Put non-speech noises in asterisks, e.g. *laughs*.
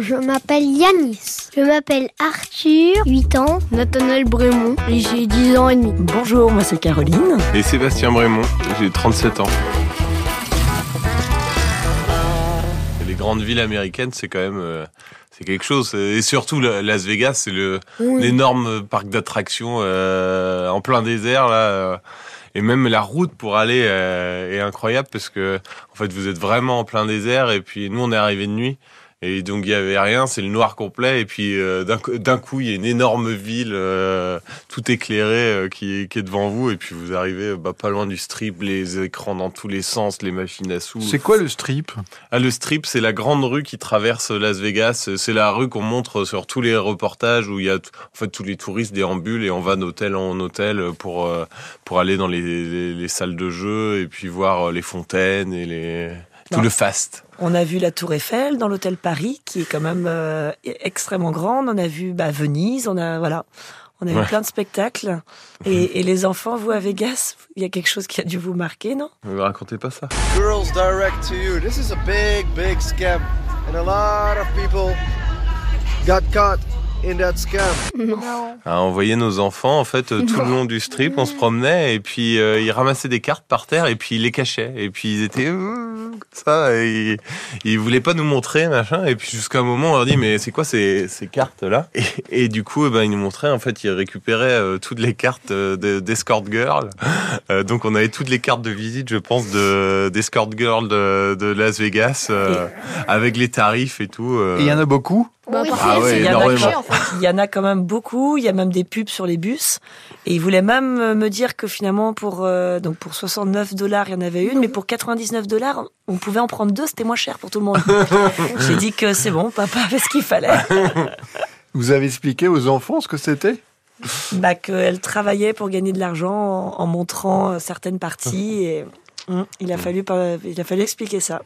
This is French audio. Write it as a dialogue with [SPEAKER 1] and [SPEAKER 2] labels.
[SPEAKER 1] je m'appelle Yanis. Je m'appelle Arthur, 8 ans. Nathanaël Brémond, et j'ai 10 ans et demi.
[SPEAKER 2] Bonjour, moi c'est Caroline.
[SPEAKER 3] Et Sébastien Brémond, j'ai 37 ans. Les grandes villes américaines, c'est quand même euh, c'est quelque chose. Et surtout Las Vegas, c'est le l'énorme parc d'attractions euh, en plein désert là. et même la route pour aller euh, est incroyable parce que en fait vous êtes vraiment en plein désert et puis nous on est arrivé de nuit et donc il y avait rien, c'est le noir complet et puis euh, d'un coup- il y a une énorme ville euh, tout éclairée euh, qui, est- qui est devant vous et puis vous arrivez bah, pas loin du strip, les écrans dans tous les sens, les machines à sous.
[SPEAKER 4] C'est quoi le strip?
[SPEAKER 3] Ah, le strip, c'est la grande rue qui traverse Las Vegas. C'est la rue qu'on montre sur tous les reportages où il y a en fait tous les touristes déambulent et on va d'hôtel en hôtel pour euh, pour aller dans les, les, les salles de jeu et puis voir euh, les fontaines et les tout
[SPEAKER 2] Non.
[SPEAKER 3] le fast.
[SPEAKER 2] On a vu la Tour Eiffel dans l'hôtel Paris, qui est quand même euh, extrêmement grande. On a vu bah, Venise, on a voilà, on a vu plein de spectacles. Et, et les enfants, vous à Vegas, il y a quelque chose qui a dû vous marquer, non?
[SPEAKER 3] Ne me racontez pas ça.
[SPEAKER 5] Girls direct to you. This is a big, big scam. And a lot of people got caught in that scam.
[SPEAKER 3] À envoyer nos enfants, en fait, euh, tout le long du strip, on se promenait et puis euh, ils ramassaient des cartes par terre et puis ils les cachaient. Et puis ils étaient euh, comme ça, et ils, ils voulaient pas nous montrer, machin. Et puis jusqu'à un moment, on leur dit, mais c'est quoi ces, ces cartes-là? Et, et du coup, eh ben, ils nous montraient, en fait, ils récupéraient euh, toutes les cartes euh, de- d'escort girl. Euh, donc on avait toutes les cartes de visite, je pense, de d'escort girl de, de Las Vegas, euh, avec les tarifs et tout. euh.
[SPEAKER 4] Et il y en a beaucoup?
[SPEAKER 1] Bah,
[SPEAKER 6] Oui,
[SPEAKER 3] Ah ouais,
[SPEAKER 2] il, y en a,
[SPEAKER 3] énormément.
[SPEAKER 2] il y en a quand même beaucoup. Il y a même des pubs sur les bus. Et ils voulaient même euh, me dire que finalement, pour euh, donc pour 69 dollars, il y en avait une, mais pour 99 dollars, on pouvait en prendre deux. C'était moins cher pour tout le monde. *laughs* J'ai dit que c'est bon, papa avait ce qu'il fallait. *laughs*
[SPEAKER 4] Vous avez expliqué aux enfants ce que c'était?
[SPEAKER 2] Bah, qu'elle travaillait pour gagner de l'argent en, en montrant euh, certaines parties. Et hum, il a fallu pas- il a fallu expliquer ça.